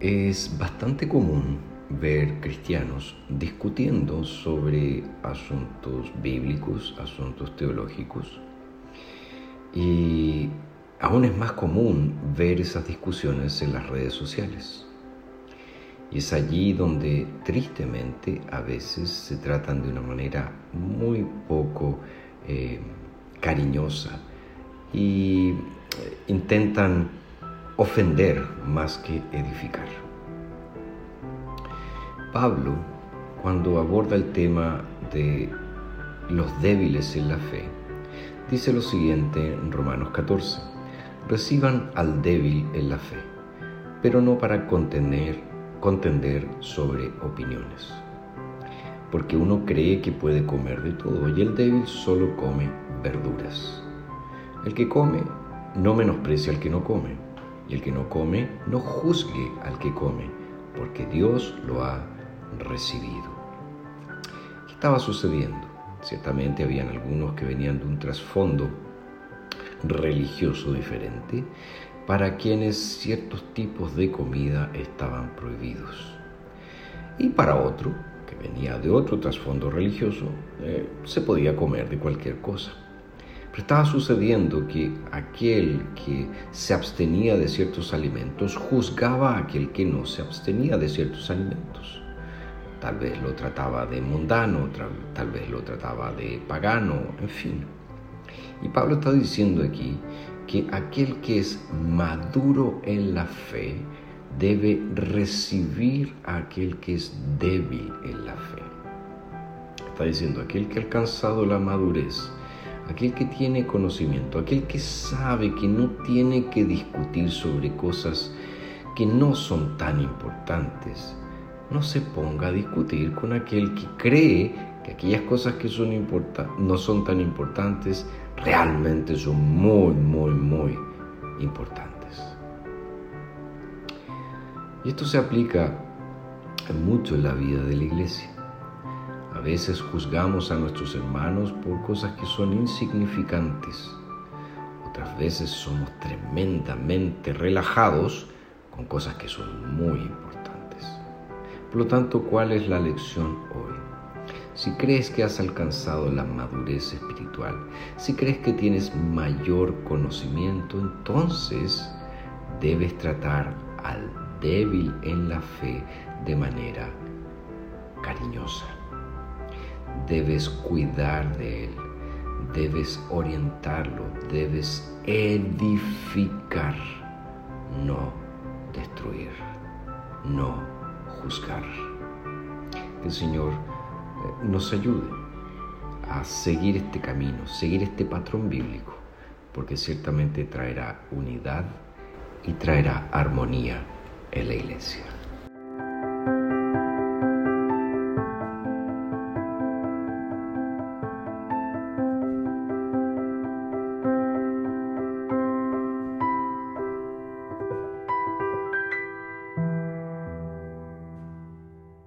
Es bastante común ver cristianos discutiendo sobre asuntos bíblicos, asuntos teológicos. Y aún es más común ver esas discusiones en las redes sociales. Y es allí donde tristemente a veces se tratan de una manera muy poco eh, cariñosa y eh, intentan ofender más que edificar. Pablo, cuando aborda el tema de los débiles en la fe, dice lo siguiente en Romanos 14, reciban al débil en la fe, pero no para contender, contender sobre opiniones. Porque uno cree que puede comer de todo y el débil solo come verduras. El que come no menosprecia al que no come y el que no come, no juzgue al que come, porque Dios lo ha recibido. ¿Qué estaba sucediendo? Ciertamente habían algunos que venían de un trasfondo religioso diferente, para quienes ciertos tipos de comida estaban prohibidos. Y para otro, que venía de otro trasfondo religioso, eh, se podía comer de cualquier cosa estaba sucediendo que aquel que se abstenía de ciertos alimentos juzgaba a aquel que no se abstenía de ciertos alimentos. Tal vez lo trataba de mundano, tal vez lo trataba de pagano, en fin. Y Pablo está diciendo aquí que aquel que es maduro en la fe debe recibir a aquel que es débil en la fe. Está diciendo, aquel que ha alcanzado la madurez aquel que tiene conocimiento, aquel que sabe que no tiene que discutir sobre cosas que no son tan importantes, no se ponga a discutir con aquel que cree que aquellas cosas que son no son tan importantes realmente son muy, muy, muy importantes. Y esto se aplica mucho en la vida de la iglesia. A veces juzgamos a nuestros hermanos por cosas que son insignificantes. Otras veces somos tremendamente relajados con cosas que son muy importantes. Por lo tanto, ¿cuál es la lección hoy? Si crees que has alcanzado la madurez espiritual, si crees que tienes mayor conocimiento, entonces debes tratar al débil en la fe de manera cariñosa debes cuidar de él, debes orientarlo, debes edificar, no destruir, no juzgar. Que el Señor eh, nos ayude a seguir este camino, seguir este patrón bíblico, porque ciertamente traerá unidad y traerá armonía en la iglesia.